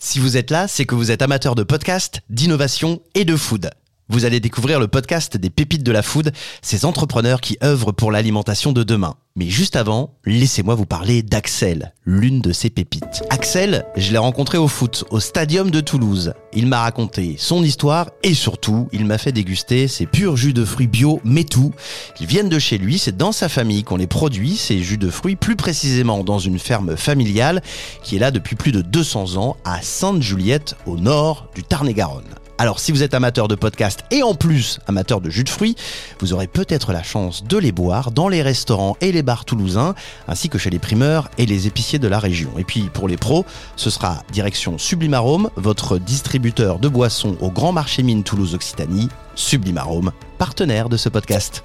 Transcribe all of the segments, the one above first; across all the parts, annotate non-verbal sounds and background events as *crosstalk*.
Si vous êtes là, c'est que vous êtes amateur de podcast, d'innovation et de food. Vous allez découvrir le podcast des pépites de la food, ces entrepreneurs qui œuvrent pour l'alimentation de demain. Mais juste avant, laissez-moi vous parler d'Axel, l'une de ces pépites. Axel, je l'ai rencontré au foot, au stadium de Toulouse. Il m'a raconté son histoire et surtout, il m'a fait déguster ses purs jus de fruits bio, mais tout. Ils viennent de chez lui, c'est dans sa famille qu'on les produit, ces jus de fruits, plus précisément dans une ferme familiale qui est là depuis plus de 200 ans à Sainte-Juliette, au nord du Tarn-et-Garonne. Alors si vous êtes amateur de podcast et en plus amateur de jus de fruits, vous aurez peut-être la chance de les boire dans les restaurants et les bars toulousains, ainsi que chez les primeurs et les épiciers de la région. Et puis pour les pros, ce sera direction Sublimarome, votre distributeur de boissons au Grand Marché Mine Toulouse Occitanie, Sublimarome, partenaire de ce podcast.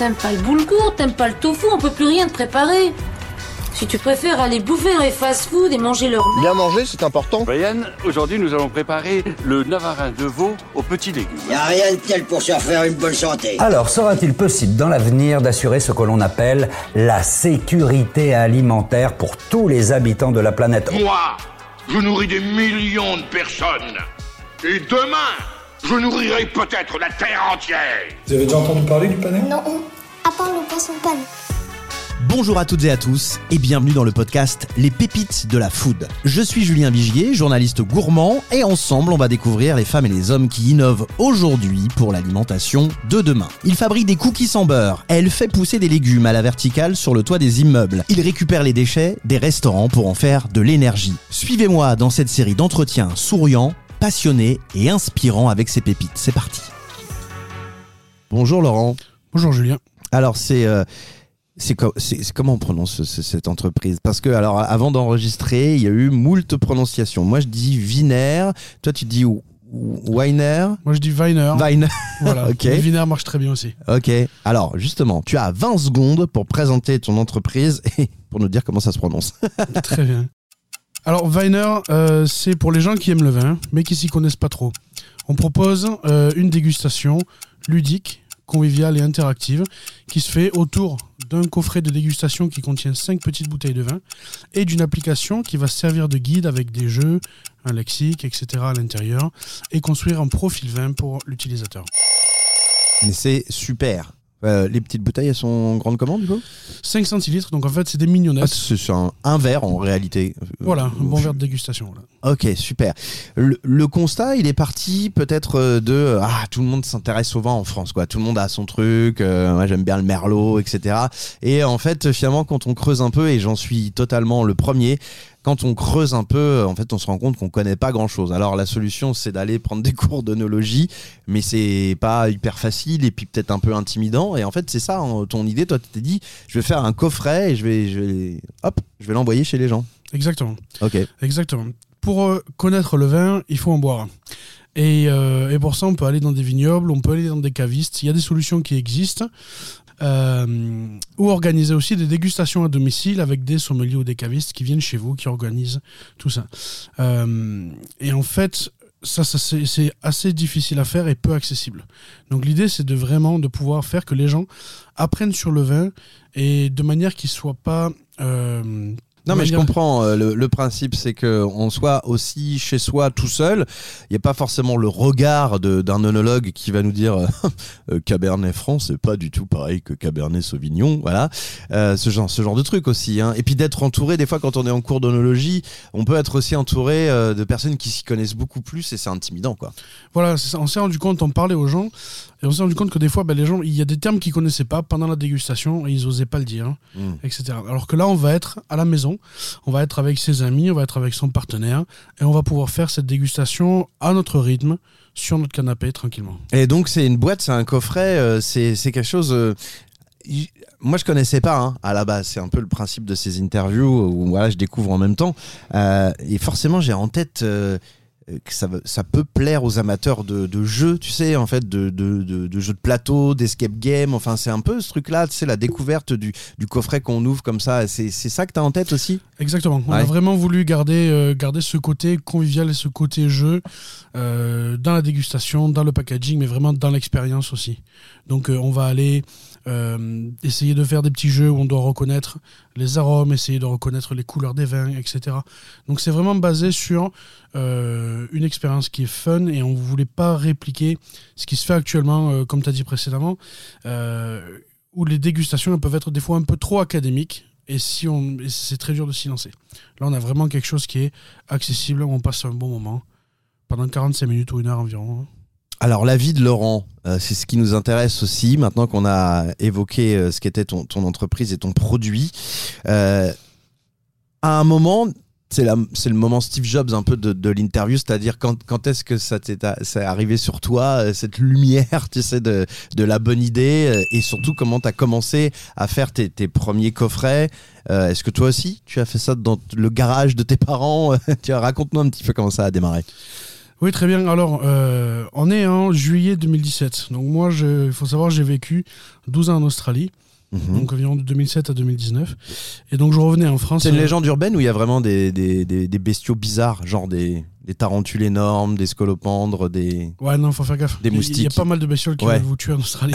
T'aimes pas le boulgour, t'aimes pas le tofu, on peut plus rien te préparer. Si tu préfères aller bouffer dans les fast-food et manger leur Bien manger, c'est important. Brian, aujourd'hui nous allons préparer le navarin de veau aux petits légumes. Y a rien de tel pour se refaire une bonne santé. Alors, sera-t-il possible dans l'avenir d'assurer ce que l'on appelle la sécurité alimentaire pour tous les habitants de la planète? Moi, je nourris des millions de personnes. Et demain, je nourrirai peut-être la Terre entière. Vous avez déjà entendu parler du panel? Non, à part le poisson pan. Bonjour à toutes et à tous et bienvenue dans le podcast Les pépites de la food. Je suis Julien Vigier, journaliste gourmand et ensemble on va découvrir les femmes et les hommes qui innovent aujourd'hui pour l'alimentation de demain. Il fabrique des cookies sans beurre, elle fait pousser des légumes à la verticale sur le toit des immeubles, il récupère les déchets des restaurants pour en faire de l'énergie. Suivez-moi dans cette série d'entretiens souriants, passionnés et inspirants avec ces pépites. C'est parti. Bonjour Laurent. Bonjour Julien. Alors c'est euh, c'est co- c'est- comment on prononce ce- cette entreprise? Parce que alors avant d'enregistrer, il y a eu moult prononciations. Moi je dis Viner, toi tu dis Weiner, Moi je dis Viner. Weiner. *laughs* Voilà. Ok. Viner marche très bien aussi. Ok. Alors justement, tu as 20 secondes pour présenter ton entreprise *laughs* et pour nous dire comment ça se prononce. *laughs* très bien. Alors Viner, euh, c'est pour les gens qui aiment le vin, mais qui s'y connaissent pas trop. On propose euh, une dégustation ludique, conviviale et interactive qui se fait autour d'un coffret de dégustation qui contient 5 petites bouteilles de vin et d'une application qui va servir de guide avec des jeux, un lexique, etc. à l'intérieur et construire un profil vin pour l'utilisateur. Mais c'est super. Euh, les petites bouteilles, elles sont grandes comment du coup? 5 centilitres, donc en fait c'est des Ah, mignonnettes. C'est c'est un, un verre en réalité. Euh, Voilà, un bon je- verre de dégustation. voilà. Ok, super. Le, le constat, il est parti peut-être euh, de euh, ah tout le monde s'intéresse au vin en France, quoi. Tout le monde a son truc. euh, moi, j'aime bien le merlot, etc. Et en fait, finalement, quand on creuse un peu, et j'en suis totalement le premier. Quand on creuse un peu, en fait, on se rend compte qu'on connaît pas grand chose. Alors, la solution, c'est d'aller prendre des *laughs* cours d'onologie, mais c'est pas hyper facile et puis peut-être un peu intimidant. Et en fait, c'est ça, hein, ton idée. Toi, tu t'es dit, je vais faire un coffret et je vais, je vais, hop, je vais l'envoyer chez les gens. Exactement. Ok. Exactement. Pour euh, connaître le vin, il faut en boire. Et, euh, et pour ça, on peut aller dans des vignobles, on peut aller dans des cavistes. Il y a des solutions qui existent. Euh, ou organiser aussi des dégustations à domicile avec des sommeliers ou des cavistes qui viennent chez vous, qui organisent tout ça. Euh, et en fait, ça, c'est assez difficile à faire et peu accessible. Donc l'idée, c'est de vraiment de pouvoir faire que les gens apprennent sur le vin et de manière qu'ils soient pas euh, Non, mais je comprends. euh, Le, le principe, c'est qu'on soit aussi chez soi tout seul. Il n'y a pas forcément le regard d'un œnologue qui va nous dire euh, *laughs* euh, Cabernet Franc, c'est pas du tout pareil que Cabernet Sauvignon. Voilà. Euh, ce, genre, ce genre de truc aussi. hein. Et puis d'être entouré, des fois, quand on est en cours d'œnologie, on peut être aussi entouré de personnes qui s'y connaissent beaucoup plus et c'est intimidant, quoi. Voilà, on s'est rendu compte, on parlait aux gens, et on s'est rendu compte que des fois, ben, les gens, il y a des termes qu'ils connaissaient pas pendant la dégustation, et ils osaient pas le dire, hein, Mm. etc. Alors que là, on va être à la maison, on va être avec ses amis, on va être avec son partenaire, et on va pouvoir faire cette dégustation à notre rythme, sur notre canapé, tranquillement. Et donc c'est une boîte, c'est un coffret, euh, c'est quelque chose. euh, moi je connaissais pas hein, à la base. C'est un peu le principe de ces interviews où voilà je découvre en même temps. Euh, et forcément j'ai en tête. Euh, que ça, peut plaire aux amateurs de, de jeux, tu sais, en fait, de, de, jeux de plateau, d'escape game. Enfin, c'est un peu ce truc-là, tu sais, la découverte du, du coffret qu'on ouvre comme ça. C'est ça que tu as en tête aussi? Exactement. On a vraiment voulu garder, euh, garder ce côté convivial et ce côté jeu euh, dans la dégustation, dans le packaging, mais vraiment dans l'expérience aussi. Donc euh, on va aller euh, essayer de faire des petits jeux où on doit reconnaître les arômes, essayer de reconnaître les couleurs des vins, etc. Donc c'est vraiment basé sur euh, une expérience qui est fun et on ne voulait pas répliquer ce qui se fait actuellement, euh, comme tu as dit précédemment, où les dégustations peuvent être des fois un peu trop académiques et si on c'est très dur de s'y lancer. Là, on a vraiment quelque chose qui est accessible, où on passe un bon moment pendant 45 minutes ou une heure environ. Alors la vie de Laurent, euh, c'est ce qui nous intéresse aussi, maintenant qu'on a évoqué euh, ce qu'était ton, ton entreprise et ton produit. Euh, à un moment, c'est le moment Steve Jobs un peu de, l'interview, c'est-à-dire quand, quand est-ce que ça t'est arrivé sur toi, cette lumière, *laughs* tu sais, de, de la bonne idée, et surtout comment tu as commencé à faire tes, tes premiers coffrets. Est-ce que toi aussi, tu as fait ça dans le garage de tes parents? *laughs* Raconte-nous un petit peu comment ça a démarré. Oui, très bien. Alors, euh, on est en juillet 2017. Donc moi, il faut savoir, j'ai vécu 12 ans en Australie, Mhm. donc environ de 2007 à 2019. Et donc je revenais en France. C'est une euh, légende urbaine où il y a vraiment des, des, des, des bestiaux bizarres, genre des, des tarentules énormes, des scolopendres, des. Ouais, non, faut faire gaffe. Des Il y a- Il y a moustiques. pas mal de bestioles qui Ouais. veulent vous tuer en Australie.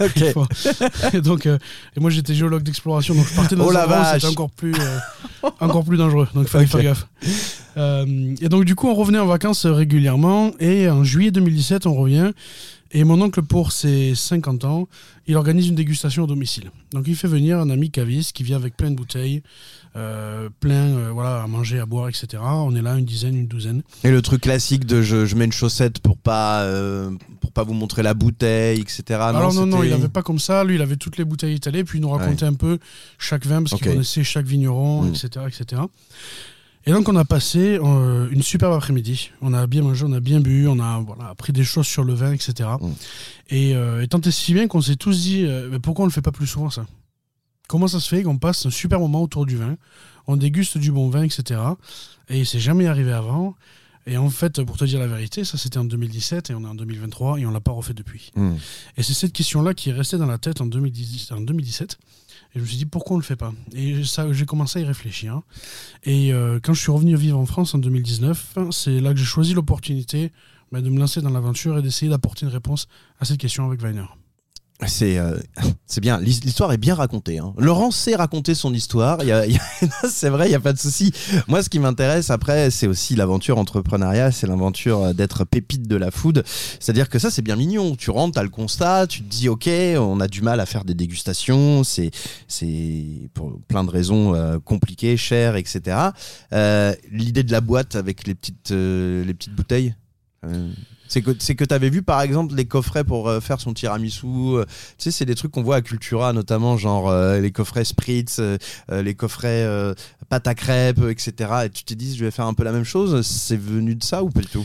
ouais. *laughs* *laughs* Et donc, euh, et moi j'étais géologue d'exploration, donc je partais dans Oh un c'était encore plus, euh, encore plus dangereux. Donc il fallait faire gaffe. Euh, et donc du coup, on revenait en vacances régulièrement. Et en juillet 2017, on revient. Et mon oncle, pour ses 50 ans, il organise une dégustation au domicile. Donc il fait venir un ami caviste qui vient avec plein de bouteilles, euh, plein euh, voilà, à manger, à boire, etc. On est là une dizaine, une douzaine. Et le truc classique de je, je mets une chaussette pour pas, euh, pour pas vous montrer la bouteille, etc. Alors non, non, c'était- il avait pas comme ça. Lui, il avait toutes les bouteilles étalées, puis il nous racontait un peu chaque vin, parce qu'il connaissait chaque vigneron, etc., etc. Et donc, on a passé euh, une superbe après-midi. On a bien mangé, on a bien bu, on a voilà, appris des choses sur le vin, etc. Mm. Et, euh, et tant et si bien qu'on s'est tous dit, euh, mais pourquoi on le fait pas plus souvent, ça? Comment ça se fait qu'on passe un super moment autour du vin, on déguste du bon vin, etc. Et c'est jamais arrivé avant. Et en fait, pour te dire la vérité, ça c'était en 2017 et on est en 2023 et on l'a pas refait depuis. Hmm. Et c'est cette question-là qui est restée dans la tête en, 2010 en 2017. Et je me suis dit, pourquoi on le fait pas? Et ça, j'ai commencé à y réfléchir. Et euh, quand je suis revenu vivre en France en 2019, c'est là que j'ai choisi l'opportunité bah, de me lancer dans l'aventure et d'essayer d'apporter une réponse à cette question avec Weiner. C'est euh, *laughs* c'est bien, L'his- l'histoire est bien racontée. hein. Laurent sait raconter son histoire, y *laughs* y c'est vrai, il n'y a pas de souci. Moi, ce qui m'intéresse après, c'est aussi l'aventure entrepreneuriat, c'est l'aventure euh, d'être pépite de la food. C'est-à-dire que ça, c'est bien mignon. Tu rentres, tu as le constat, tu te dis, OK, on a du mal à faire des dégustations, c'est c'est pour plein de raisons euh, compliquées, chères, etc. Euh, L'idée de la boîte avec les petites, euh, les petites bouteilles c'est que c'est que tu avais vu par exemple les coffrets pour euh, faire son tiramisu. euh, tu sais, c'est des trucs qu'on voit à Cultura notamment, genre euh, les coffrets spritz, les coffrets pâte à crêpes, etc. Et tu t'es dit, je vais faire un peu la même chose. C'est venu de ça ou pas du tout?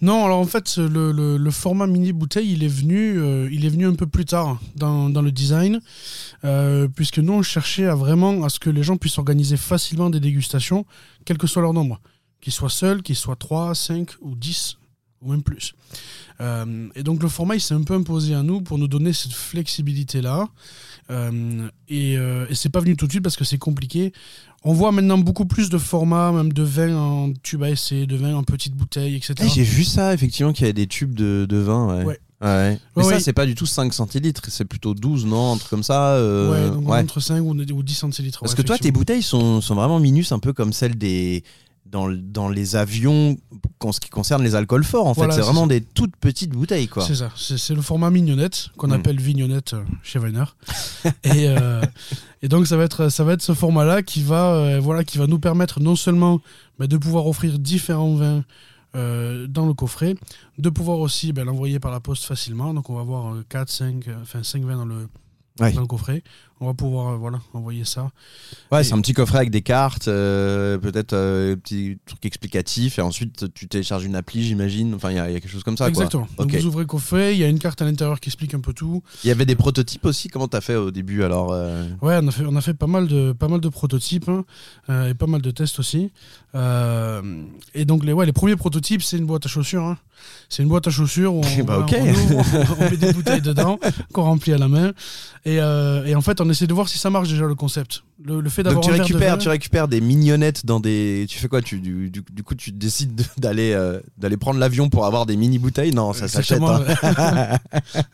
Non, alors en fait, le, le- format mini bouteille, il est venu, il est venu un peu plus tard dans, dans le design, puisque nous, on cherchait à vraiment à ce que les gens puissent organiser facilement des dégustations, quel que soit leur nombre, qu'ils soient seuls, qu'ils soient 3, 5 ou 10, ou même plus. Euh, et donc le format, il s'est un peu imposé à nous pour nous donner cette flexibilité-là. Euh, et euh, et c'est pas venu tout de suite parce que c'est compliqué. On voit maintenant beaucoup plus de formats, même de vin en tube à essai, de vin en petite bouteille, etc. Eh, J'ai vu ça, effectivement, qu'il y avait des tubes de, de vin. Ouais. Ouais. Ouais. Mais Ouais, ça, ouais. c'est pas du tout 5 centilitres, c'est plutôt 12, non Un truc comme ça. euh, ouais, donc ouais. entre 5 ou, ou 10 centilitres. Parce que toi, tes bouteilles sont, sont vraiment minus, un peu comme celles des. Dans, dans les avions, en ce qui concerne les alcools forts, en Voilà, fait. C'est vraiment ça. des toutes petites bouteilles, quoi. C'est ça, c'est c'est le format mignonnette qu'on Mm. appelle vignonnette euh, chez Weiner. *laughs* et, euh, et donc ça va être ça va être ce format-là qui va euh, voilà qui va nous permettre non seulement bah, de pouvoir offrir différents vins euh, dans le coffret, de pouvoir aussi bah, l'envoyer par la poste facilement. Donc on va avoir 4, 5, euh, enfin 5 vins dans le dans le coffret. On va pouvoir euh, voilà envoyer ça. Ouais, Et- c'est un petit coffret avec des cartes, euh, peut-être euh, petit truc explicatif, et ensuite tu télécharges une appli, j'imagine. Enfin, il y, a il y a quelque chose comme ça. quoi. Exactement. Donc vous ouvrez le coffret, il y a une carte à l'intérieur qui explique un peu tout. Il y avait des prototypes aussi. Comment t'as fait au début alors Ouais, on a fait, on a fait pas, mal de, pas mal de prototypes hein, et pas mal de tests aussi. Et donc, les, ouais, les premiers prototypes, c'est une boîte à chaussures. hein. C'est une boîte à chaussures où on, *laughs* Bah, voilà, ok. on ouvre, on met des bouteilles dedans *laughs* qu'on remplit à la main. Et, et en fait, on essaie de voir si ça marche déjà le concept. Le, le fait Donc d'avoir tu verre vin- tu récupères des mignonnettes dans des. Tu fais quoi tu, du, du, du coup, tu décides d'aller euh, d'aller prendre l'avion pour avoir des mini bouteilles Non, ça s'achète. Hein.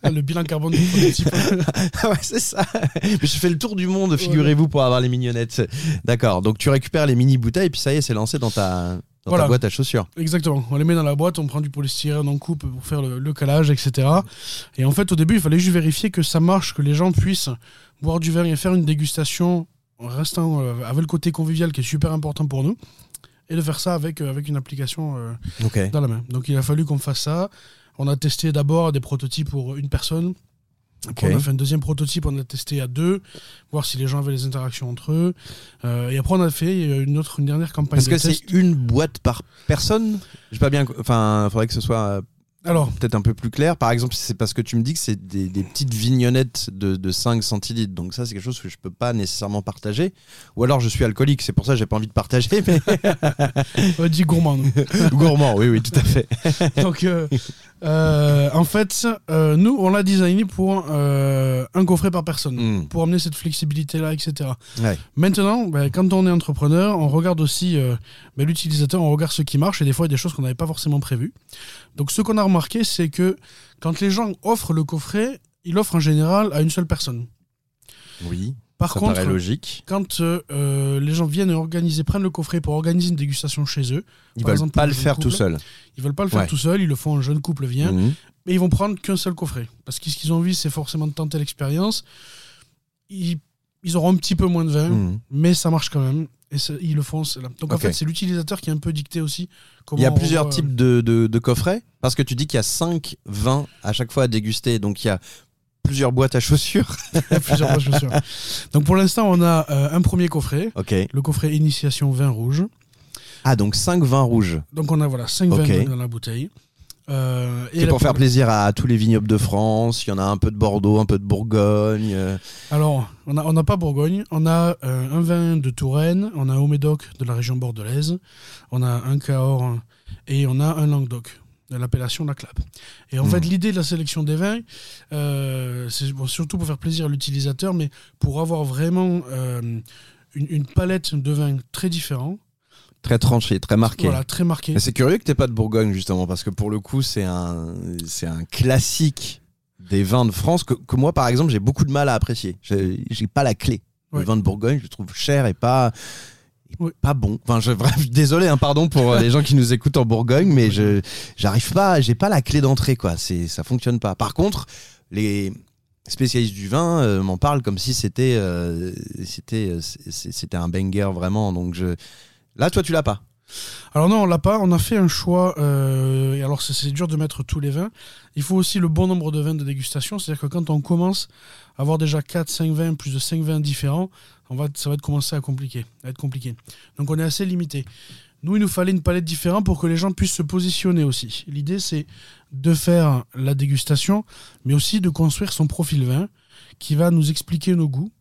*laughs* le bilan carbone du prototype. *laughs* ouais, c'est ça. Mais je fais le tour du monde, figurez-vous, pour avoir les mignonnettes. D'accord. Donc tu récupères les mini bouteilles et puis ça y est, c'est lancé dans ta dans Voilà. ta boîte à chaussures. Exactement. On les met dans la boîte, on prend du polystyrène, on coupe pour faire le, le calage, etc. Et en fait, au début, il fallait juste vérifier que ça marche, que les gens puissent boire du vin et faire une dégustation en restant euh, avec le côté convivial qui est super important pour nous. Et de faire ça avec, euh, avec une application euh, dans la main. Donc il a fallu qu'on fasse ça. On a testé d'abord des prototypes pour une personne. On a fait un deuxième prototype, on a testé à deux, voir si les gens avaient les interactions entre eux. Euh, et après, on a fait une autre, une dernière campagne Parce de que c'est une boîte par personne? J'ai pas bien. Enfin, faudrait que ce soit Alors, peut-être un peu plus clair. Par exemple, c'est parce que tu me dis que c'est des, des petites vignonnettes de, de 5 centilitres. Donc ça, c'est quelque chose que je peux pas nécessairement partager. Ou alors je suis alcoolique, c'est pour ça que j'ai pas envie de partager. Mais *laughs* on dit gourmand. *laughs* gourmand, oui, oui, tout à fait. *laughs* Donc, euh, euh, en fait, euh, nous, on l'a designé pour un coffret par personne, Mm. pour amener cette flexibilité-là, etc. Ouais. Maintenant, ben, quand on est entrepreneur, on regarde aussi ben, l'utilisateur, on regarde ce qui marche, et des fois, il y a des choses qu'on n'avait pas forcément prévues. Donc, ce qu'on a remarqué, c'est que quand les gens offrent le coffret, ils l'offrent en général à une seule personne. Oui, Par ça contre, logique. quand euh, euh, les gens viennent organiser, prennent le coffret pour organiser une dégustation chez eux, Ils par veulent exemple, pas le faire tout seul. ils veulent pas le faire Ouais. tout seul, ils le font, un jeune couple vient, Mhm. mais ils vont prendre qu'un seul coffret. Parce que ce qu'ils ont envie, c'est forcément de tenter l'expérience. Ils, ils auront un petit peu moins de vin, Mhm. mais ça marche quand même. Et ils le font. Donc en fait, c'est l'utilisateur qui est un peu dicté aussi. comment Il y a plusieurs types de, de- de coffrets Parce que tu dis qu'il y a 5 vins à chaque fois à déguster, donc il y a plusieurs boîtes à chaussures. *laughs* plusieurs je suis sûr. Donc pour l'instant, on a euh, un premier coffret, le coffret Initiation vin rouge. Ah, donc 5 vins rouges. Donc on a voilà 5 Ok. vins dans la bouteille. Euh, et C'est pour faire plaisir à tous les vignobles de France. Il y en a un peu de Bordeaux, un peu de Bourgogne. euh, Alors, on n'a on pas Bourgogne, on a euh, un vin de Touraine, on a un Haut-Médoc de la région bordelaise, on a un Cahors et on a un Languedoc de l'appellation La Clap. Et en Mhm. fait, l'idée de la sélection des vins, euh, c'est bon, surtout pour faire plaisir à l'utilisateur, mais pour avoir vraiment une, une palette de vins très différents, très tranché, très marqué. voilà, très marqués. Mais c'est curieux que t'aies pas de Bourgogne, justement, parce que pour le coup, c'est un, c'est un classique des vins de France que, que moi, par exemple, j'ai beaucoup de mal à apprécier. J'ai j'ai pas la clé. Le vin de Bourgogne, je le trouve cher et pas. Pas bon. Enfin, je, bref, *laughs* désolé, hein, pardon pour euh, les gens qui nous écoutent en Bourgogne, mais je j'arrive pas, j'ai pas la clé d'entrée, quoi. C'est, ça fonctionne pas. Par contre, les spécialistes du vin euh, m'en parlent comme si c'était, euh, c'était, c'était un banger vraiment. Donc je, là, toi, tu l'as pas. Alors non, on l'a pas. On a fait un choix. euh, et alors c'est- dur de mettre tous les vins. Il faut aussi le bon nombre de vins de dégustation. C'est-à-dire que quand on commence à avoir déjà 4, 5 vins, plus de 5 vins différents, on va, ça va être commencer à, compliquer, à être compliqué. Donc on est assez limité. Nous, il nous fallait une palette différente pour que les gens puissent se positionner aussi. L'idée, c'est de faire la dégustation, mais aussi de construire son profil vin qui va nous expliquer nos goûts.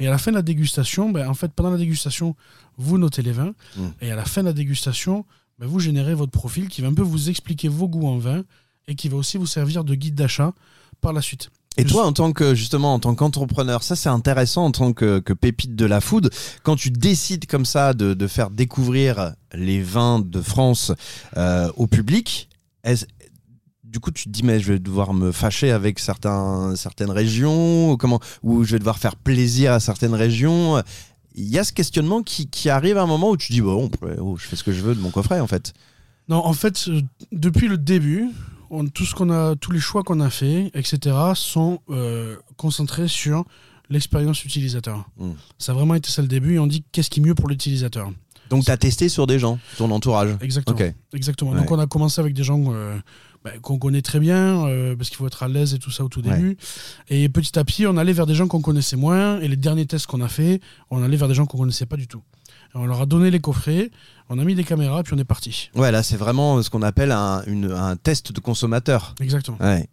Et à la fin de la dégustation, ben, en fait, pendant la dégustation, vous notez les vins. Et à la fin de la dégustation, ben, vous générez votre profil qui va un peu vous expliquer vos goûts en vin et qui va aussi vous servir de guide d'achat par la suite. Et toi, en tant que justement en tant qu'entrepreneur, ça c'est intéressant en tant que, que pépite de la food. Quand tu décides comme ça de, de faire découvrir les vins de France euh, au public, est-ce- du coup tu te dis mais je vais devoir me fâcher avec certains, certaines régions, ou comment, ou je vais devoir faire plaisir à certaines régions. Il y a ce questionnement qui, qui arrive à un moment où tu dis bon, oh, je fais ce que je veux de mon coffret en fait. Non, en fait, euh, depuis le début, on- tout ce qu'on a, tous les choix qu'on a fait, etc., sont euh, concentrés sur l'expérience utilisateur. Mm. Ça a vraiment été ça le début et on dit qu'est-ce qui est mieux pour l'utilisateur? Donc tu as testé sur des gens, ton entourage. Exactement. Exactement. Ouais. Donc on a commencé avec des gens euh, bah, qu'on connaît très bien, euh, parce qu'il faut être à l'aise et tout ça au tout Ouais. début. Et petit à petit, on allait vers des gens qu'on connaissait moins. Et les derniers tests qu'on a fait, on allait vers des gens qu'on connaissait pas du tout. Et on leur a donné les coffrets, On a mis des caméras, puis on est parti. Ouais, là, c'est vraiment ce qu'on appelle un, une- un test de consommateur. Exactement. Ouais.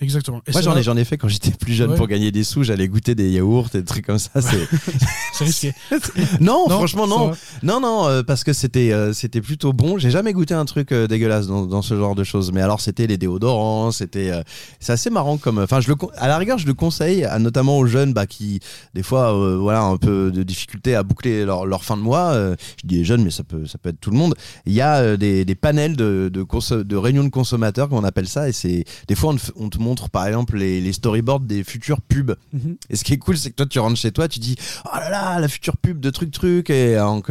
Exactement. Et Moi, j'en ai, j'en ai fait quand j'étais plus jeune Ouais. pour gagner des sous. J'allais goûter des yaourts et des trucs comme ça. C'est... *laughs* c'est risqué. *laughs* non, Non, franchement, non. Non, non, euh, parce que c'était, euh, c'était plutôt bon. J'ai jamais goûté un truc euh, dégueulasse dans, dans ce genre de choses. Mais alors, c'était les déodorants. C'était, c'est assez marrant comme. Enfin, je le, à la rigueur, je le conseille, à, notamment aux jeunes bah, qui, des fois, voilà, un peu de difficulté à boucler leur, leur fin de mois. Je dis les jeunes, mais ça peut, ça peut être tout le monde. Il y a euh, des, des panels de, de, conso- de réunions de consommateurs, comme on appelle ça. Et c'est, des fois, on te, f- on te montre, par exemple, les, les storyboards des futures pubs. Mhm. Et ce qui est cool, c'est que toi, tu rentres chez toi, tu dis Oh là là, la future pub de truc truc. Et, donc,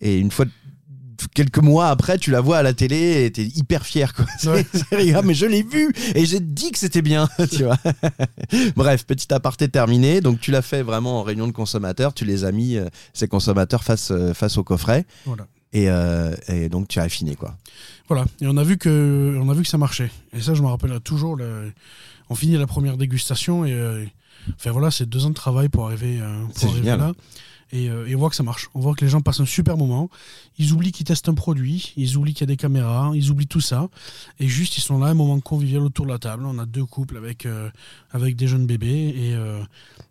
et une fois, quelques mois après, tu la vois à la télé et t'es hyper fier. Quoi. Ouais. *laughs* rigolo, mais je l'ai vu et j'ai dit que c'était bien. *laughs* tu vois. *laughs* Bref, petit aparté terminé. Donc, tu l'as fait vraiment en réunion de consommateurs. Tu les as mis, euh, ces consommateurs, face, euh, face au coffret. Voilà. Et, euh, et donc, tu as affiné. Quoi. Voilà. Et on a vu que, on a vu que ça marchait. Et ça, je me rappellerai toujours. le- On finit la première dégustation et, euh, enfin voilà, c'est deux ans de travail pour arriver, euh, pour arriver là. Et, euh, et on voit que ça marche. On voit que les gens passent un super moment. Ils oublient qu'ils testent un produit, ils oublient qu'il y a des caméras, ils oublient tout ça. Et juste, ils sont là, un moment convivial autour de la table. On a deux couples avec, avec des jeunes bébés.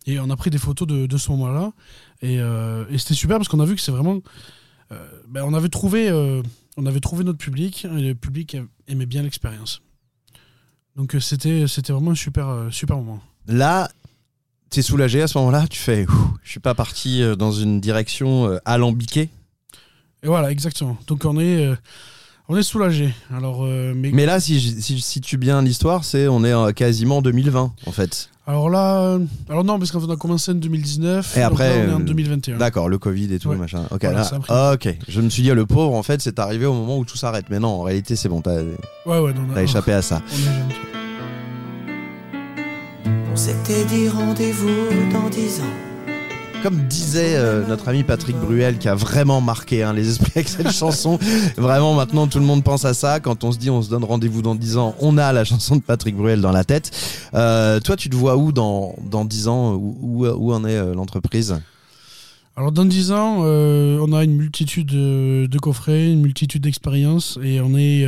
Et, et on a pris des photos de, de ce moment-là. Et, et c'était super parce qu'on a vu que c'est vraiment. Euh, ben, on, avait trouvé, euh, on avait trouvé notre public. Et le public aimait bien l'expérience. Donc euh, c'était vraiment un super, super moment. Là, t'es soulagé à ce moment-là? Tu fais Je suis pas parti dans une direction alambiquée? Et voilà, exactement. Donc on est, on est soulagé. Alors, mais, Mais là, si je si je situe bien l'histoire, c'est on est en quasiment 2020 en fait. Alors là, euh, alors non, parce qu'on a commencé en 2019. Et après, là, on est en euh, 2021. D'accord, le Covid et tout, Ouais. machin. Ok, Voilà, là- ah, ok. Je me suis dit, le pauvre, en fait, c'est arrivé au moment où tout s'arrête. Mais non, en réalité, c'est bon, t'as Ouais, ouais, non, t'as non, échappé à ça. on. On s'était dit rendez-vous dans dix ans. Comme disait euh, notre ami Patrick Bruel, qui a vraiment marqué hein, les esprits avec cette chanson, vraiment maintenant tout le monde pense à ça. Quand on se dit on se donne rendez-vous dans 10 ans, on a la chanson de Patrick Bruel dans la tête. Euh, toi, tu te vois où dans, dans 10 ans? Où, en est euh, l'entreprise? Alors dans 10 ans, on a une multitude de, de coffrets, une multitude d'expériences et on est,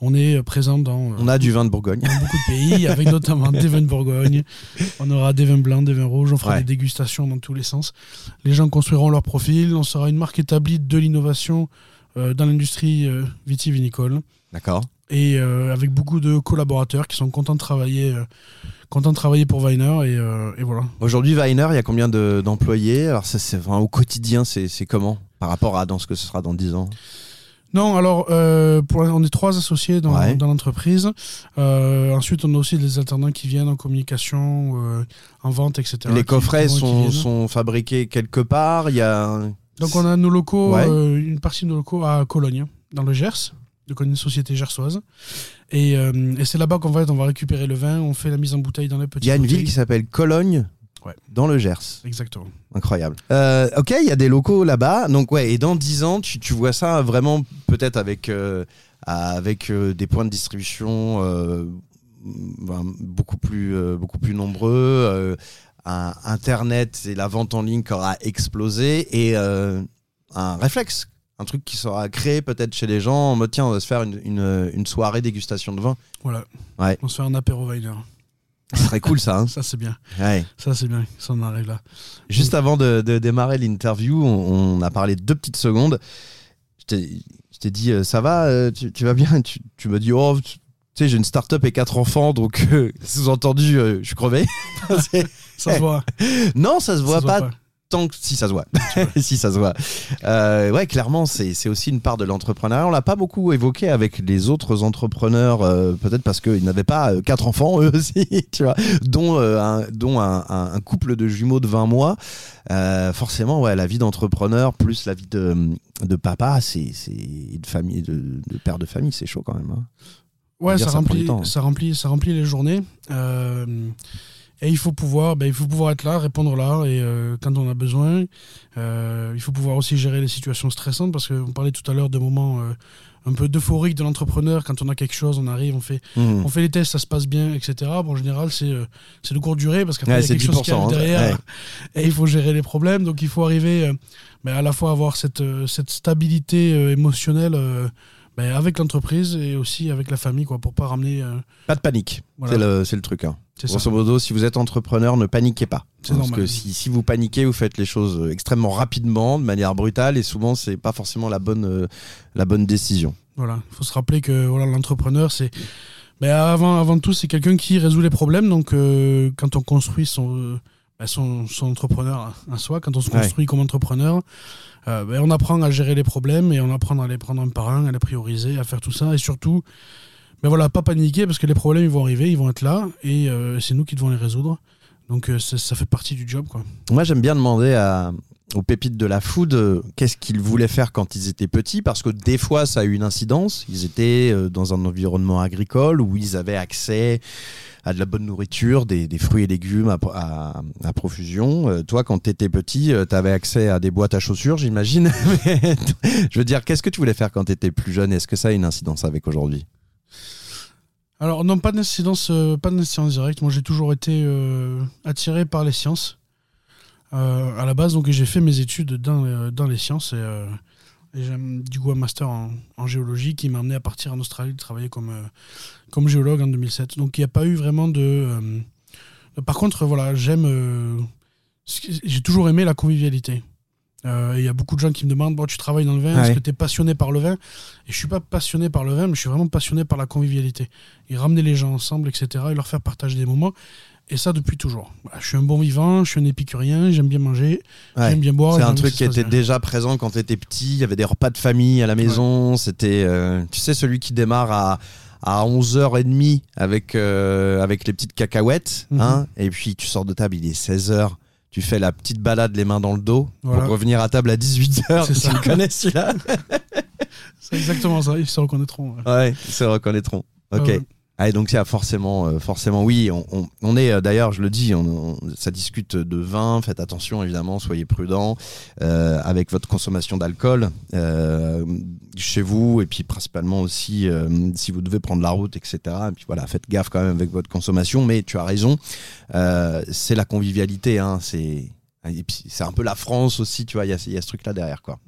on est présent dans, euh, On a du vin de Bourgogne. dans beaucoup de pays, avec *laughs* notamment des vins de Bourgogne. On aura des vins blancs, des vins rouges, on fera Ouais. des dégustations dans tous les sens. Les gens construiront leur profil, on sera une marque établie de l'innovation euh, dans l'industrie euh, vitivinicole D'accord. et euh, avec beaucoup de collaborateurs qui sont contents de travailler, euh, contents de travailler pour Weiner et, euh, et voilà. Aujourd'hui, Weiner, il y a combien de- d'employés? Alors, ça, c'est enfin, au quotidien, c'est c'est comment? Par rapport à dans ce que ce sera dans 10 ans? Non, alors euh, pour, on est trois associés dans, Ouais. dans l'entreprise. Euh, ensuite, on a aussi des alternants qui viennent en communication, euh, en vente, etc. Les coffrets sont, fabriqués quelque part. Il y a. Donc on a nos locaux, Ouais. une partie de nos locaux à Cologne, dans le Gers, donc on est une société gersoise. Et, et c'est là-bas qu'on va être, on va récupérer le vin, on fait la mise en bouteille dans les petits Il y a une ville qui s'appelle Cologne, Ouais. dans le Gers. Exactement. Incroyable. Euh, ok, il y a des locaux là-bas. Donc, ouais, et dans 10 ans, tu, tu vois ça vraiment peut-être avec, euh, avec euh, des points de distribution ben, beaucoup, plus, beaucoup plus nombreux. un Internet et la vente en ligne qui aura explosé et un réflexe. Un truc qui sera créé peut-être chez les gens en mode tiens, on va se faire une, une, une soirée dégustation de vin. Voilà. Ouais. On se fait un apéro Weiner. Ce serait cool ça. hein. Ça c'est bien. Ouais. Ça c'est bien. Ça on arrive là. Juste avant de, de démarrer l'interview, on, on a parlé deux petites secondes. Je t'ai dit, euh, ça va, euh, tu, tu vas bien? Tu, tu m'as dit, oh, tu tu sais, j'ai une start-up et quatre enfants, donc euh, *laughs* sous-entendu, euh, je suis crevé. *laughs* Ça se voit. non, ça se voit Ça pas, tant que si ça se voit. *laughs* si ça se voit. Euh, ouais, clairement, c'est aussi une part de l'entrepreneuriat. On l'a pas beaucoup évoqué avec les autres entrepreneurs, euh, peut-être parce qu'ils n'avaient pas euh, quatre enfants eux aussi, *laughs* tu vois, dont un, dont un, un- un couple de jumeaux de 20 mois. Forcément, ouais, la vie d'entrepreneur plus la vie de, de papa, c'est de famille, de, de père de famille, c'est chaud quand même. hein. Ouais, ça remplit, temps. ça remplit, ça remplit les journées. Et il faut pouvoir, ben, il faut pouvoir être là, répondre là, et euh, quand on a besoin. Euh, il faut pouvoir aussi gérer les situations stressantes, parce qu'on parlait tout à l'heure de moments euh, un peu d'euphorique de l'entrepreneur. Quand on a quelque chose, on arrive, on fait, Mhm. on fait les tests, ça se passe bien, etc. Bon, en général, c'est euh, c'est de courte durée, parce qu'après, Ouais, il y a quelque chose qui 10%, arrive derrière, ouais. *laughs* et il faut gérer les problèmes. Donc, il faut arriver euh, ben, à la fois avoir cette, euh, cette stabilité euh, émotionnelle euh, ben, avec l'entreprise et aussi avec la famille, quoi, pour pas ramener. euh, Pas de panique. Voilà. C'est le, c'est le truc. Hein. Grosso modo, si vous êtes entrepreneur, ne paniquez pas. Parce normal. que si, si vous paniquez, vous faites les choses extrêmement rapidement, de manière brutale, et souvent, c'est pas forcément la bonne, euh, la bonne décision. Voilà, il faut se rappeler que voilà, l'entrepreneur, c'est. Ben, avant, avant tout, c'est quelqu'un qui résout les problèmes. Donc, euh, quand on construit son, ben, son, son entrepreneur à soi, quand on se Ouais. construit comme entrepreneur, euh, on apprend à gérer les problèmes et on apprend à les prendre un par un, à les prioriser, à faire tout ça. Et surtout, ben voilà, pas paniquer parce que les problèmes, ils vont arriver, ils vont être là et euh, c'est nous qui devons les résoudre. Donc, euh, ça, fait partie du job. Quoi. Moi, j'aime bien demander aux pépites de la food qu'est-ce qu'ils voulaient faire quand ils étaient petits, parce que des fois, ça a eu une incidence. Ils étaient dans un environnement agricole où ils avaient accès à de la bonne nourriture, des, fruits et légumes à, profusion. Euh, toi, quand tu étais petit, tu avais accès à des boîtes à chaussures, j'imagine. *laughs* Je veux dire, qu'est-ce que tu voulais faire quand tu étais plus jeune? Est-ce que ça a une incidence avec aujourd'hui? Alors non, pas d'incidence, euh, pas directe. Moi, j'ai toujours été euh, attiré par les sciences euh, à la base. Donc, j'ai fait mes études dans, euh, les sciences euh, et j'ai du coup un master en, en géologie qui m'a amené à partir en Australie travailler comme euh, comme géologue en 2007. Donc, il n'y a pas eu vraiment de. euh, par contre, voilà, j'aime. euh, j'ai toujours aimé la convivialité. Il y a beaucoup de gens qui me demandent bon, tu travailles dans le vin, est-ce que tu es passionné par le vin? Et je suis pas passionné par le vin, mais je suis vraiment passionné par la convivialité et ramener les gens ensemble, etc., et leur faire partager des moments. Et ça depuis toujours. Voilà, je suis un bon vivant, je suis un épicurien, j'aime bien manger, Ouais. j'aime bien boire. C'est un truc qui était déjà présent quand tu étais petit. Il y avait des repas de famille à la maison. C'était, euh, tu sais, celui qui démarre à, à 11h30 avec, euh, avec les petites cacahuètes. Mhm. hein, et puis tu sors de table, il est 16h. Tu fais la petite balade les mains dans le dos Voilà. pour revenir à table à 18h. C'est *laughs* Tu ça. connais celui-là *laughs* C'est exactement ça, ils se reconnaîtront. ouais. Ouais, ils se reconnaîtront. Ok. Ouais. Ah, donc, c'est forcément, euh, forcément, oui. On, est, euh, d'ailleurs, je le dis, on, ça discute de vin. Faites attention, évidemment, soyez prudents euh, avec votre consommation d'alcool euh, chez vous, et puis principalement aussi si vous devez prendre la route, etc. Et puis voilà, faites gaffe quand même avec votre consommation. Mais tu as raison, c'est la convivialité. Hein, c'est c'est un peu la France aussi, tu vois. Il y y a ce truc-là derrière, quoi.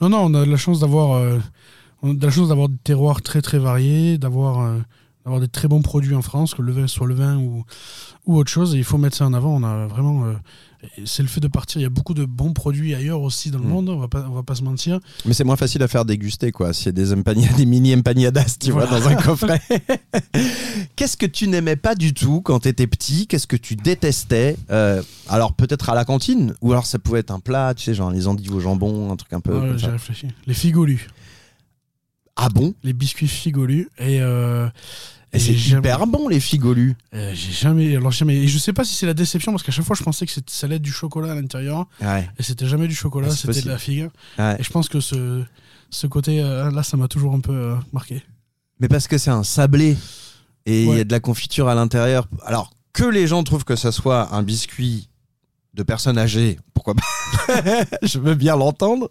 Non, non, on a de la chance d'avoir de la chance d'avoir des terroirs très très variés, d'avoir d'avoir des très bons produits en France, que le vin soit le vin ou, ou autre chose. Et il faut mettre ça en avant. On a vraiment. euh, c'est le fait de partir. Il y a beaucoup de bons produits ailleurs aussi dans le Mm. monde. On va pas, on va pas se mentir. Mais c'est moins facile à faire déguster, quoi. S'il y a des, des mini empanadas, tu vois, dans un coffret. *laughs* Qu'est-ce que tu n'aimais pas du tout quand tu étais petit? Qu'est-ce que tu détestais? Euh, Alors, peut-être à la cantine, ou alors ça pouvait être un plat, tu sais, genre les endives au jambon, un truc un peu. J'ai réfléchi. Les figolus. Ah bon Les biscuits figolus. Et, euh, Et c'est jamais- hyper bon, les figolus. euh, j'ai jamais. Alors, jamais. Et je sais pas si c'est la déception parce qu'à chaque fois je pensais que ça allait être du chocolat à l'intérieur Ouais. et c'était jamais du chocolat, Ah, c'était de la figue. ouais. Et je pense que ce, ce côté euh, là, ça m'a toujours un peu euh, marqué. Mais parce que c'est un sablé et il y a de la confiture à l'intérieur. Alors, que les gens trouvent que ça soit un biscuit de personnes âgées, pourquoi pas *laughs* Je veux bien l'entendre.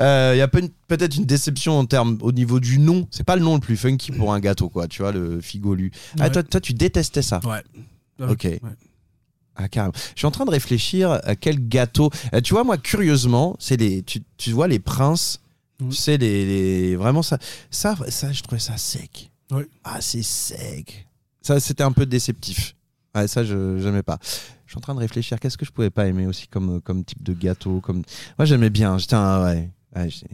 Euh, Il y a peu- peut-être une déception en termes au niveau du nom. C'est pas le nom le plus funky pour un gâteau, quoi. Tu vois, le figolu. Ah, toi, toi, tu détestais ça. Ouais. Ok. Ouais. Ah, carrément. Je suis en train de réfléchir à quel gâteau. Euh, tu vois, moi, curieusement, c'est les. Tu, tu vois, les princes. Mhm. Tu sais, les, les- Vraiment, ça, ça, ça, je trouvais ça sec. Ouais. Ah, c'est sec. Ça, c'était un peu déceptif. Ouais, ça, je j'aimais pas. Suis en train de réfléchir. Qu'est-ce que je pouvais pas aimer aussi comme, comme type de gâteau comme... Moi, j'aimais bien. J'étais un. Ouais. ouais, j'ai-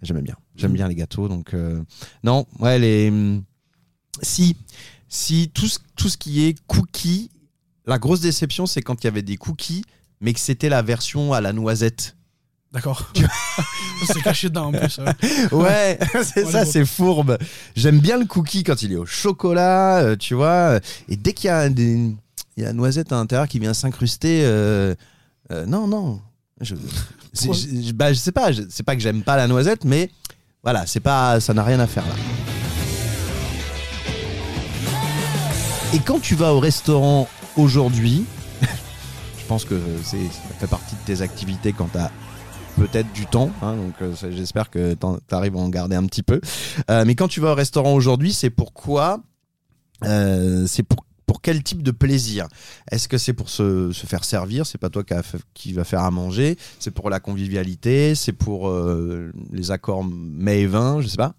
J'aimais bien. J'aime Mhm. bien les gâteaux. Donc, euh, non, ouais, les. Si, si tout ce, tout ce qui est cookies, la grosse déception, c'est quand il y avait des cookies, mais que c'était la version à la noisette. D'accord. *laughs* c'est caché dedans en plus. ouais. *laughs* *laughs* C'est ça, c'est fourbe. J'aime bien le cookie quand il est au chocolat, euh, tu vois. Et dès qu'il y a des, il y a une noisette à l'intérieur qui vient s'incruster, euh, euh, non, non. Je, je, bah, je sais pas. C'est pas que j'aime pas la noisette, mais voilà, c'est pas, ça n'a rien à faire là. Et quand tu vas au restaurant aujourd'hui, *laughs* je pense que c'est, ça fait partie de tes activités quand tu as peut-être du temps, hein, donc euh, j'espère que tu arrives à en garder un petit peu. Mais quand tu vas au restaurant aujourd'hui, c'est pourquoi C'est pour pour quel type de plaisir Est-ce que c'est pour se, se faire servir C'est pas toi qui, a va faire à manger C'est pour la convivialité C'est pour euh, les accords mets et vin Je sais pas.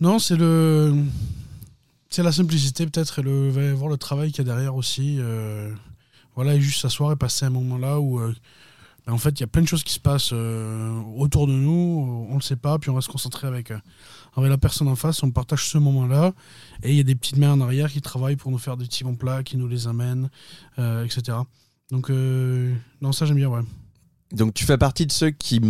Non, c'est le. C'est la simplicité peut-être et le voir le travail qu'il y a derrière aussi. euh, voilà, et juste s'asseoir et passer un moment là où euh, ben, en fait il y a plein de choses qui se passent euh, autour de nous, on le sait pas, puis on va se concentrer avec, euh, avec la personne en face, on partage ce moment-là, et il y a des petites mains en arrière qui travaillent pour nous faire des petits bons plats, qui nous les amènent, euh, etc. Donc non, ça j'aime bien, ouais. Donc tu fais partie de ceux qui,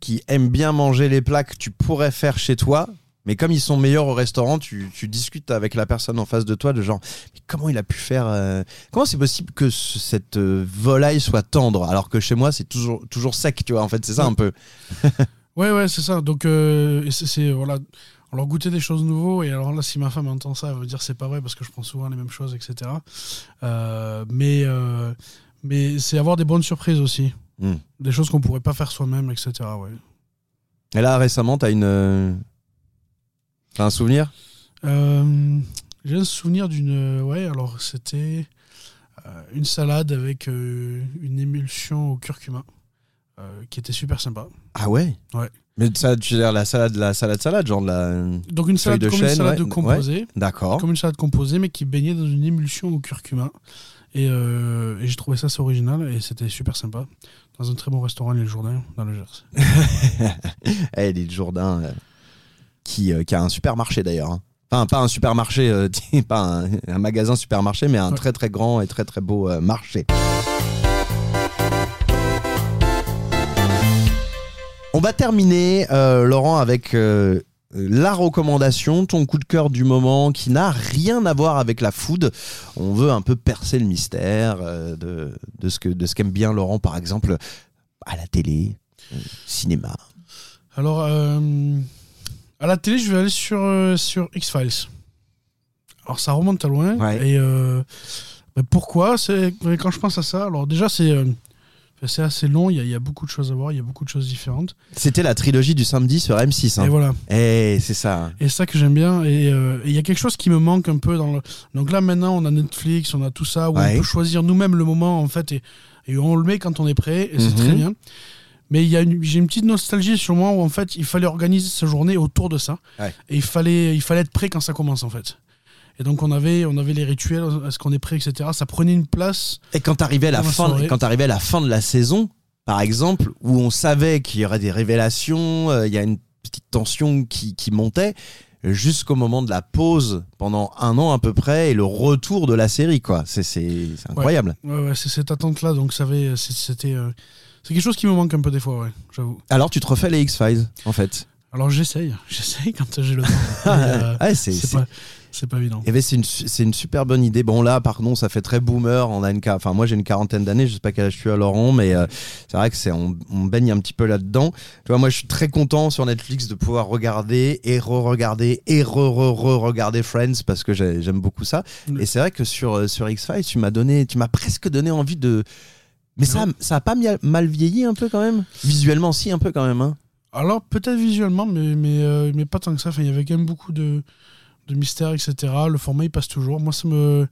qui aiment bien manger les plats que tu pourrais faire chez toi, mais comme ils sont meilleurs au restaurant, tu, tu discutes avec la personne en face de toi de genre, mais comment il a pu faire euh, Comment c'est possible que ce- cette euh, volaille soit tendre alors que chez moi c'est toujours, toujours sec, tu vois, en fait, c'est ça un peu. *laughs* Ouais, ouais, c'est ça. Donc, euh, c'est- voilà, on leur goûter des choses nouveaux. Et alors là, si ma femme entend ça, elle va dire c'est pas vrai parce que je prends souvent les mêmes choses, etc. Euh, mais mais c'est avoir des bonnes surprises aussi, Hmm. des choses qu'on pourrait pas faire soi-même, etc. Ouais. Et là, récemment, t'as une. T'as un souvenir? Euh, J'ai un souvenir d'une, ouais, alors c'était euh, une salade avec euh, une émulsion au curcuma qui était super sympa. Ah ouais? Ouais. Mais ça, tu veux dire la salade, la salade, salade, genre de la. Donc une salade de comme une salade ouais, composée. D'accord. comme une salade composée, mais qui baignait dans une émulsion au curcuma. Et, euh, et j'ai trouvé ça assez original et c'était super sympa. Dans un très bon restaurant, l'île Jourdain, dans le Gers. *laughs* Eh, l'île Jourdain, qui, euh, qui a un supermarché d'ailleurs. hein. Enfin, pas un supermarché, euh, *laughs* pas un, un magasin supermarché, mais un Ouais. très très grand et très très beau euh, marché. On va terminer, euh, Laurent, avec la recommandation, ton coup de cœur du moment qui n'a rien à voir avec la food. On veut un peu percer le mystère de, de ce qu'aime bien Laurent, par exemple, à la télé, au cinéma. Alors, à la télé, je vais aller sur, euh, sur X-Files. Alors, ça remonte à loin. Ouais. Et euh, pourquoi c'est, Quand je pense à ça, alors déjà, c'est, euh, c'est assez long. Il y, a, il y a beaucoup de choses à voir. Il y a beaucoup de choses différentes. C'était la trilogie du samedi sur M6. Hein. Et voilà. Eh, c'est ça. Et ça que j'aime bien. Et euh, et il y a quelque chose qui me manque un peu dans le. Donc là maintenant, on a Netflix, on a tout ça où Ouais. on peut choisir nous-mêmes le moment en fait et, et on le met quand on est prêt et c'est Mhm. très bien. Mais il y a une- j'ai une petite nostalgie sur moi où en fait il fallait organiser sa journée autour de ça Ouais. et il fallait il fallait être prêt quand ça commence en fait. Et donc on avait on avait les rituels, est-ce qu'on est prêt, etc. Ça prenait une place. Et quand t'arrivais à la fin, quand t'arrivais à la fin de la saison, par exemple, où on savait qu'il y aurait des révélations, euh, il y a une petite tension qui, qui montait, jusqu'au moment de la pause pendant un an à peu près et le retour de la série, quoi. C'est incroyable. Ouais, ouais, c'est cette attente là. Donc ça avait c'était euh, c'est quelque chose qui me manque un peu des fois, ouais, j'avoue. Alors tu te refais les X Files, en fait. Alors j'essaye, *laughs* j'essaye quand j'ai le temps. *laughs* Euh, Ouais, c'est pas, pas évident. Eh ben, c'est une, super bonne idée. Bon là, par contre, ça fait très boomer. On a une, qua- enfin moi j'ai une quarantaine d'années. Je sais pas quel âge tu as, Laurent, mais euh, c'est vrai que c'est on, on baigne un petit peu là-dedans. Tu vois, moi je suis très content sur Netflix de pouvoir regarder et re-regarder et re-re-re-regarder Friends parce que j'ai- j'aime beaucoup ça. Mm. Et c'est vrai que sur euh, sur X Files, tu m'as donné, tu m'as presque donné envie de. Mais ça, ça a pas mal vieilli un peu quand même? Visuellement, si un peu quand même. Hein. Alors peut-être visuellement, mais, mais, euh, mais pas tant que ça. Enfin, il y avait quand même beaucoup de, de mystères, etc. Le format il passe toujours. Moi ça me.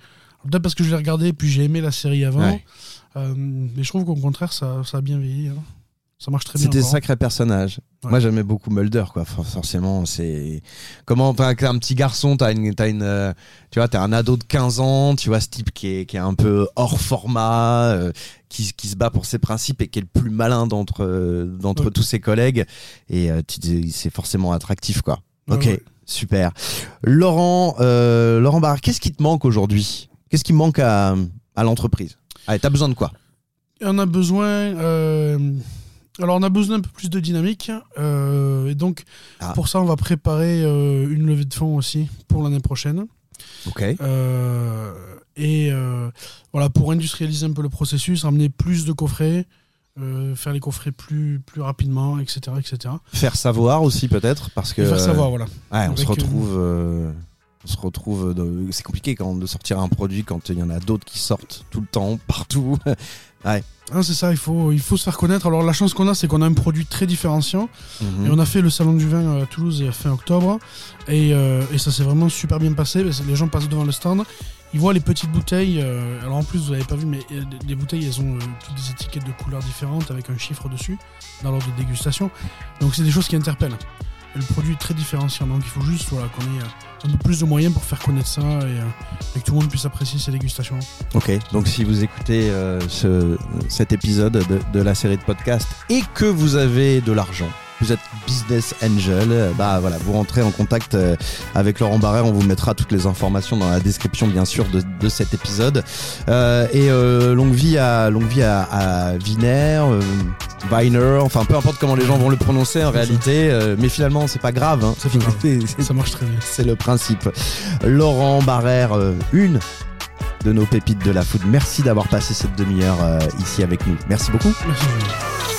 Peut-être parce que je l'ai regardé et puis j'ai aimé la série avant. Ouais. Euh, mais je trouve qu'au contraire ça, ça a bien vieilli. hein. Ça marche très bien. C'était encore. sacré personnage. Ouais. Moi, j'aimais beaucoup Mulder, quoi. For- Forcément, c'est comment t'as un petit garçon, t'as une, t'as une, euh, tu vois, t'as un ado de 15 ans, tu vois ce type qui est, qui est un peu hors format, euh, qui, qui se bat pour ses principes et qui est le plus malin d'entre, euh, d'entre Ouais. tous ses collègues. Et euh, c'est forcément attractif, quoi. Ok, ouais. super. Laurent, euh, Laurent Barre, qu'est-ce qui te manque aujourd'hui? Qu'est-ce qui manque à, à l'entreprise? Allez, t'as besoin de quoi? On a besoin. euh, Alors, on a besoin d'un peu plus de dynamique. euh, et donc, Ah. pour ça, on va préparer une levée de fonds aussi pour l'année prochaine. Euh, et euh, voilà, pour industrialiser un peu le processus, ramener plus de coffrets, euh, faire les coffrets plus, plus rapidement, etc. etc. Faire savoir aussi peut-être parce que Et faire savoir, voilà. Ouais, on se retrouve, on se retrouve. de- C'est compliqué quand de sortir un produit quand il y en a d'autres qui sortent tout le temps, *laughs* partout. Ouais. Ah, c'est ça, il faut, il faut se faire connaître. Alors la chance qu'on a, c'est qu'on a un produit très différenciant. Mhm. Et on a fait le salon du vin à Toulouse euh, fin octobre. Et, euh, et ça s'est vraiment super bien passé. Les gens passent devant le stand. Ils voient les petites bouteilles. euh, alors en plus, vous l'avez pas vu, mais euh, les bouteilles, elles ont euh, toutes des étiquettes de couleurs différentes avec un chiffre dessus dans l'ordre de dégustation. Donc c'est des choses qui interpellent. Et le produit est très différenciant. Donc il faut juste qu'on ait euh, un peu plus de moyens pour faire connaître ça et, euh, et que tout le monde puisse apprécier ces dégustations. Ok, donc si vous écoutez euh, ce- cet épisode de, de la série de podcasts et que vous avez de l'argent, vous êtes business angel, bah voilà, vous rentrez en contact euh, avec Laurent Barrère, on vous mettra toutes les informations dans la description bien sûr de, de cet épisode. Euh, et euh, longue vie à longue vie à, à Wiener, euh, Weiner, enfin peu importe comment les gens vont le prononcer en réalité, euh, mais finalement c'est pas grave. Hein. Ça marche très bien. c'est le principe. Laurent Barrère, euh, une de nos pépites de la food. Merci d'avoir passé cette demi-heure euh, ici avec nous. Merci beaucoup. Merci.